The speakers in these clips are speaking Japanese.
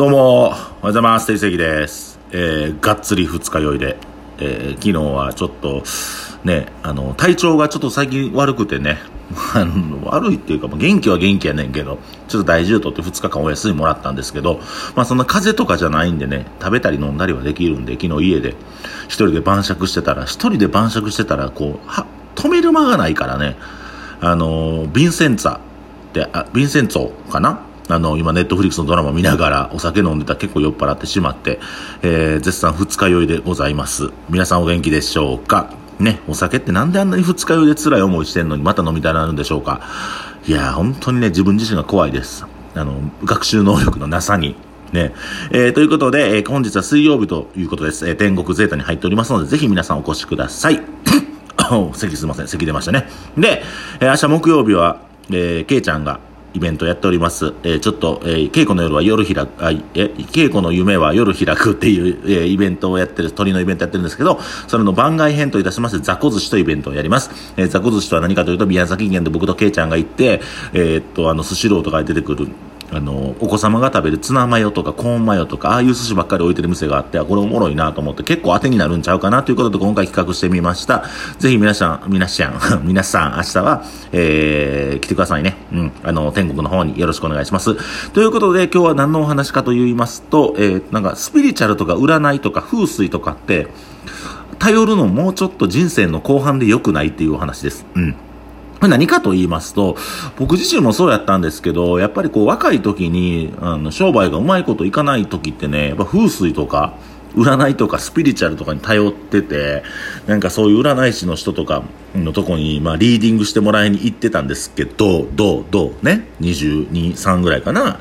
どうも、おはようございます。定石です。えー、がっつり二日酔いで、えー、昨日はちょっと、ね、あの、体調がちょっと最近悪くてね、あの悪いっていうか、元気は元気やねんけど、ちょっと大事を取って2日間お休みもらったんですけど、まあそんな風邪とかじゃないんでね、食べたり飲んだりはできるんで、昨日家で。一人で晩酌してたら、一人で晩酌してたら、こう、は、止める間がないからね、あの、ヴィンセンツァって、あ、ヴィンセンツォかなあの、今、ネットフリックスのドラマ見ながら、お酒飲んでたら結構酔っ払ってしまって、えー、絶賛二日酔いでございます。皆さんお元気でしょうか？ね、お酒ってなんであんなに二日酔いで辛い思いしてんのにまた飲みたいなるんでしょうか？いや本当にね、自分自身が怖いです。あの、学習能力のなさに。ね。えー、ということで、えー、本日は水曜日ということです。えー、天国ゼータに入っておりますので、ぜひ皆さんお越しください。席すいません。席出ましたね。で、えー、明日木曜日は、えー、ケイちゃんが、イベントやっております。えー、ちょっと、えー、稽古の夜は夜開く、あ、え、稽古の夢は夜開くっていう、えー、イベントをやってる、鳥のイベントやってるんですけど、それの番外編といたしまして、ザコ寿司というイベントをやります。えー、雑魚寿司とは何かというと、宮崎県で僕とケイちゃんが行って、えー、っと、あの、スシローとか出てくる、あの、お子様が食べるツナマヨとかコーンマヨとか、ああいう寿司ばっかり置いてる店があって、これおもろいなと思って結構当てになるんちゃうかなということで今回企画してみました。ぜひ皆さん、皆さん、皆さん、明日は、えー、来てくださいね。うん。あの、天国の方によろしくお願いします。ということで今日は何のお話かと言いますと、えー、なんかスピリチュアルとか占いとか風水とかって、頼るのもうちょっと人生の後半で良くないっていうお話です。うん。何かと言いますと、僕自身もそうやったんですけど、やっぱりこう若い時に、あの、商売がうまいこといかない時ってね、やっぱ風水とか、占いとかスピリチュアルとかに頼ってて、なんかそういう占い師の人とかのとこに、まあリーディングしてもらいに行ってたんですけど、どう、どう、ね、22、3ぐらいかな。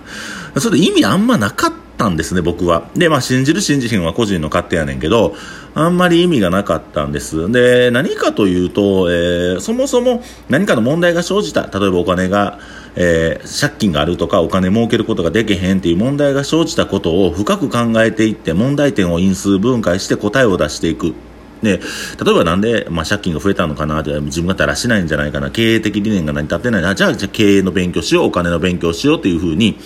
それ意味あんまなかったんですね、僕は。で、まあ信じる信じひんは個人の勝手やねんけど、あんまり意味がなかったんです。で、何かというと、えー、そもそも何かの問題が生じた。例えばお金が、えー、借金があるとかお金儲けることができへんっていう問題が生じたことを深く考えていって問題点を因数分解して答えを出していく。で、例えばなんで、まあ、借金が増えたのかなって、自分がだらしないんじゃないかな、経営的理念が成り立ってないな、じゃあ、じゃあ経営の勉強しよう、お金の勉強しようっていうふうに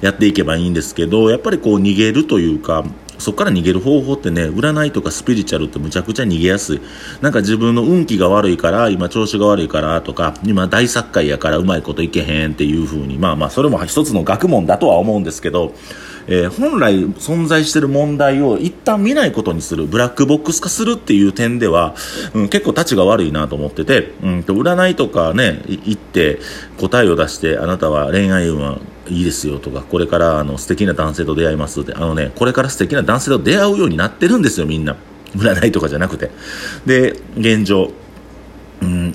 やっていけばいいんですけど、やっぱりこう逃げるというか、そこから逃げる方法ってね、占いとかスピリチュアルってむちゃくちゃ逃げやすい。なんか自分の運気が悪いから、今調子が悪いからとか、今大作家やからうまいこといけへんっていう風に、まあまあそれも一つの学問だとは思うんですけど、えー、本来存在している問題を一旦見ないことにする、ブラックボックス化するっていう点では、うん、結構立ちが悪いなと思ってて、うんと、占いとかね、行って答えを出して、あなたは恋愛運はいいですよとか、これからあの素敵な男性と出会いますって、あのね、これから素敵な男性と出会うようになってるんですよ、みんな。占いとかじゃなくて。で、現状。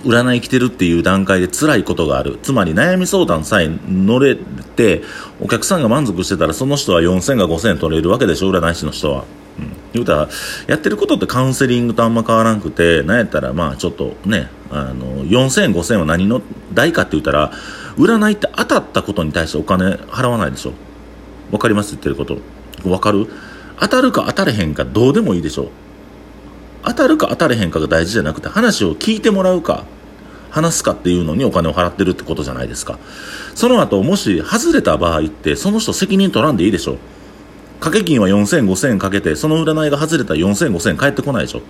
占い来てるっていう段階で辛いことがある。つまり悩み相談さえ乗れて、お客さんが満足してたらその人は4000が5000取れるわけでしょ、占い師の人は。うん、言うたら、やってることってカウンセリングとあんま変わらんくて、なんやったらまあちょっとね、あの、4000、5000は何の代かって言ったら、占いって当たったことに対してお金払わないでしょ。わかります？言ってること。わかる？当たるか当たれへんかどうでもいいでしょ。当たるか当たれへんかが大事じゃなくて話を聞いてもらうか話すかっていうのにお金を払ってるってことじゃないですか。その後もし外れた場合ってその人責任取らんでいいでしょ。掛け金は4000、5000かけてその占いが外れたら4000、5000返ってこないでしょ、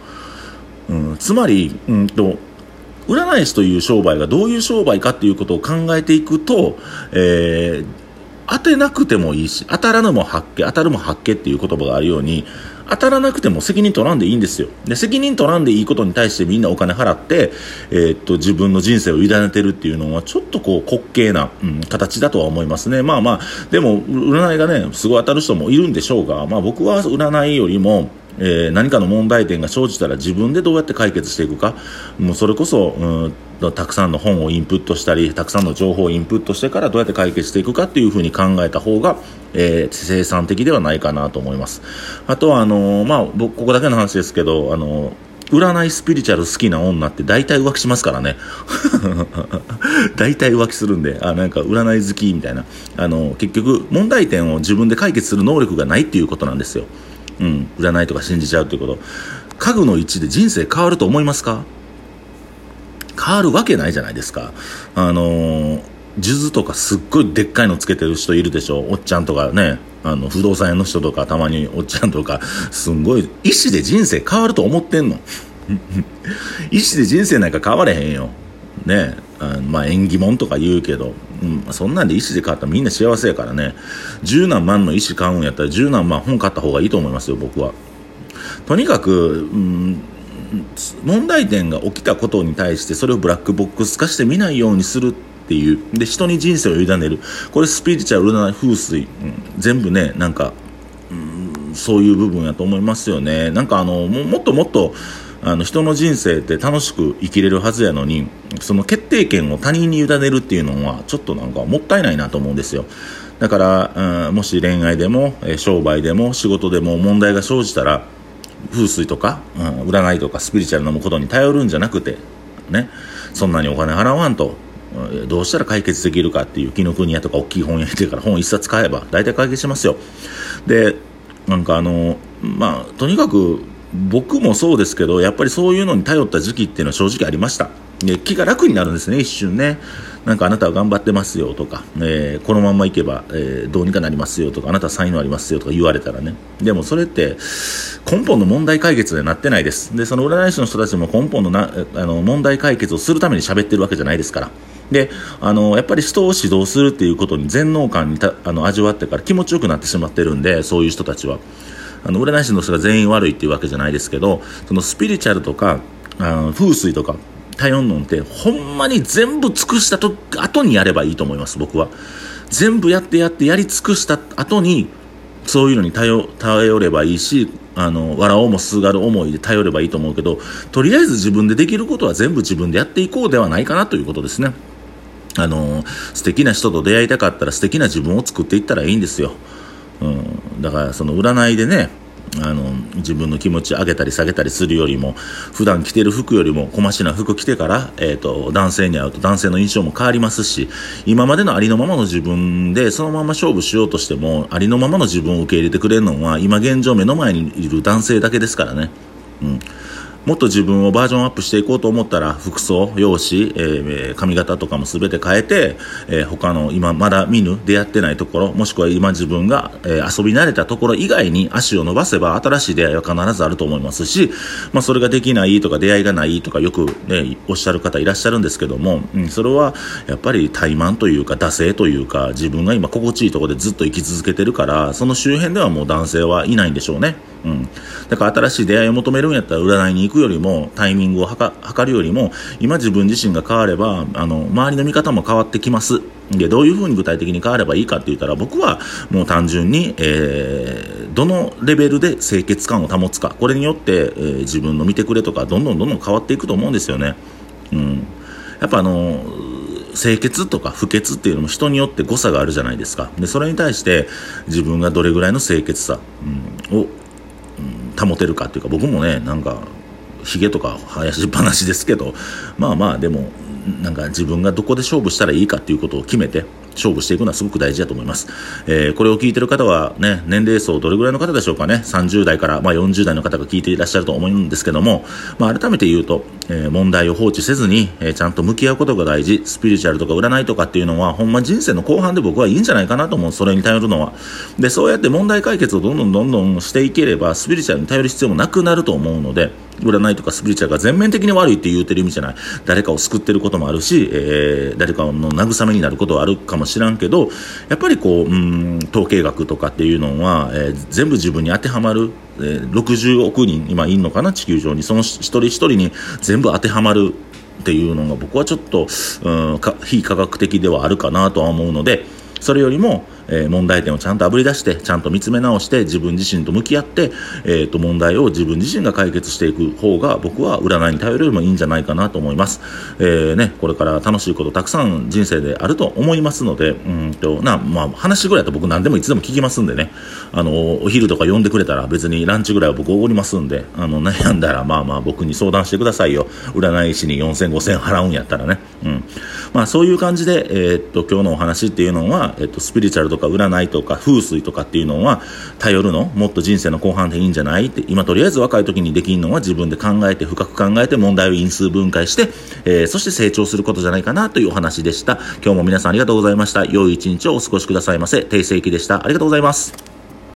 うん、つまり、うんと占い師という商売がどういう商売かっていうことを考えていくと、えー、当てなくてもいいし、当たらぬも発見、当たるも発見っていう言葉があるように、当たらなくても責任取らんでいいんですよ。で、責任取らんでいいことに対してみんなお金払って、えー、っと、自分の人生を委ねてるっていうのは、ちょっとこう、滑稽な、うん、形だとは思いますね。まあまあ、でも、占いがね、すごい当たる人もいるんでしょうが、まあ僕は占いよりも、えー、何かの問題点が生じたら自分でどうやって解決していくか、もうそれこそ、うんたくさんの本をインプットしたり、たくさんの情報をインプットしてからどうやって解決していくか？っていうふうに考えた方が、えー、生産的ではないかなと思います。あとは、あのー、まあ、僕、ここだけの話ですけど、あのー占いスピリチュアル好きな女って大体浮気しますからね。大体浮気するんで、あ、なんか占い好きみたいな。あの、結局問題点を自分で解決する能力がないっていうことなんですよ。うん、占いとか信じちゃうっていうこと家具の位置で人生変わると思いますか？変わるわけないじゃないですかあのー、数珠とかすっごいでっかいのつけてる人いるでしょ？おっちゃんとかねあの、不動産屋の人とか、たまにおっちゃんとか、すんごい、意思で人生変わると思ってんの。意思で人生なんか変われへんよ。ねあまあ縁起物とか言うけど、うん、そんなんで意思で変わったらみんな幸せやからね。十何万の意思買うんやったら十何万本買った方がいいと思いますよ、僕は。とにかく、うん、問題点が起きたことに対してそれをブラックボックス化して見ないようにするっていうで人に人生を委ねるこれスピリチュアル占い風水、うん、全部ねなんか、うん、そういう部分やと思いますよねなんかあのもっともっとあの人の人生って楽しく生きれるはずやのにその決定権を他人に委ねるっていうのはちょっとなんかもったいないなと思うんですよ。だから、うん、もし恋愛でも商売でも仕事でも問題が生じたら風水とか、うん、占いとかスピリチュアルなことに頼るんじゃなくてねそんなにお金払わんとどうしたら解決できるかっていう紀ノ国屋とか大きい本屋行ってから本一冊買えば大体解決しますよ。でなんかあのまあとにかく僕もそうですけどやっぱりそういうのに頼った時期っていうのは正直ありました。で気が楽になるんですね一瞬ね。なんかあなたは頑張ってますよとか、えー、このままいけば、えー、どうにかなりますよとかあなたは才能ありますよとか言われたらね。でもそれって根本の問題解決になってないです。でその占い師の人たちも根本のなあの問題解決をするために喋ってるわけじゃないですから。であのやっぱり人を指導するっていうことに全能感にたあの味わってから気持ちよくなってしまってるんでそういう人たちは。あの占い師の人が全員悪いっていうわけじゃないですけどそのスピリチュアルとかあ風水とか頼んのってほんまに全部尽くしたと後にやればいいと思います僕は。全部やってやってやり尽くした後にそういうのに頼頼ればいいしあの笑おうもすがる思いで頼ればいいと思うけどとりあえず自分でできることは全部自分でやっていこうではないかなということですね。あの素敵な人と出会いたかったら素敵な自分を作っていったらいいんですよ、うん、だからその占いでねあの自分の気持ち上げたり下げたりするよりも普段着てる服よりも小ましな服着てから、えーと、男性に会うと男性の印象も変わりますし今までのありのままの自分でそのまま勝負しようとしてもありのままの自分を受け入れてくれるのは今現状目の前にいる男性だけですからね。うんもっと自分をバージョンアップしていこうと思ったら服装、容姿、えー、髪型とかも全て変えて、えー、他の今まだ見ぬ出会ってないところもしくは今自分が、えー、遊び慣れたところ以外に足を伸ばせば新しい出会いは必ずあると思いますし、まあ、それができないとか出会いがないとかよく、ね、おっしゃる方いらっしゃるんですけども、うん、それはやっぱり怠慢というか惰性というか自分が今心地いいところでずっと生き続けてるからその周辺ではもう男性はいないんでしょうね。うん、だから新しい出会いを求めるんやったら占いに行くよりもタイミングを測るよりも今自分自身が変わればあの周りの見方も変わってきます。でどういうふうに具体的に変わればいいかって言ったら僕はもう単純に、えー、どのレベルで清潔感を保つか。これによって、えー、自分の見てくれとかどんどんどんどん変わっていくと思うんですよね。うん、やっぱあの清潔とか不潔っていうのも人によって誤差があるじゃないですか。でそれに対して自分がどれぐらいの清潔さ、うん、を保てるかっていうか僕もねなんかひげとか生やしっぱなしですけどまあまあでもなんか自分がどこで勝負したらいいかっていうことを決めて勝負していくのはすごく大事だと思います。えー、これを聞いてる方はね、年齢層どれぐらいの方でしょうかね、30代から、まあ、40代の方が聞いていらっしゃると思うんですけども、まあ、改めて言うと、えー、問題を放置せずに、えー、ちゃんと向き合うことが大事、スピリチュアルとか占いとかっていうのは、ほんま人生の後半で僕はいいんじゃないかなと思う、それに頼るのは。で、そうやって問題解決をどんどんどんどんしていければ、スピリチュアルに頼る必要もなくなると思うので、占いとかスピリチュアルが全面的に悪いって言うてる意味じゃない。誰かを救ってることもあるし、えー、誰かの慰めになることはあるかも知らんけど、やっぱりこう、うん、統計学とかっていうのは、えー、全部自分に当てはまる、えー、60億人今いんのかな、地球上に。その一人一人に全部当てはまるっていうのが僕はちょっと、うん、非科学的ではあるかなとは思うので、それよりも、えー、問題点をちゃんとあぶり出してちゃんと見つめ直して自分自身と向き合って、えー、と問題を自分自身が解決していく方が僕は占いに頼るよりもいいんじゃないかなと思います、えーね、これから楽しいことたくさん人生であると思いますのでうんとな、まあ、話ぐらいだと僕何でもいつでも聞きますんでね。あのお昼とか呼んでくれたら別にランチぐらいは僕おごりますんであの悩んだらまあまあ僕に相談してくださいよ。占い師に4000、5000払うんやったらね、うん。まあ、そういう感じで、え、っと今日のお話っていうのは、えっと、スピリチュアルとか占いとか風水とかっていうのは頼るの？もっと人生の後半でいいんじゃない？って今とりあえず若い時にできるのは自分で考えて深く考えて問題を因数分解して、えー、そして成長することじゃないかなというお話でした。今日も皆さんありがとうございました。良い一日をお過ごしくださいませ。定世紀でした。ありがとうございます。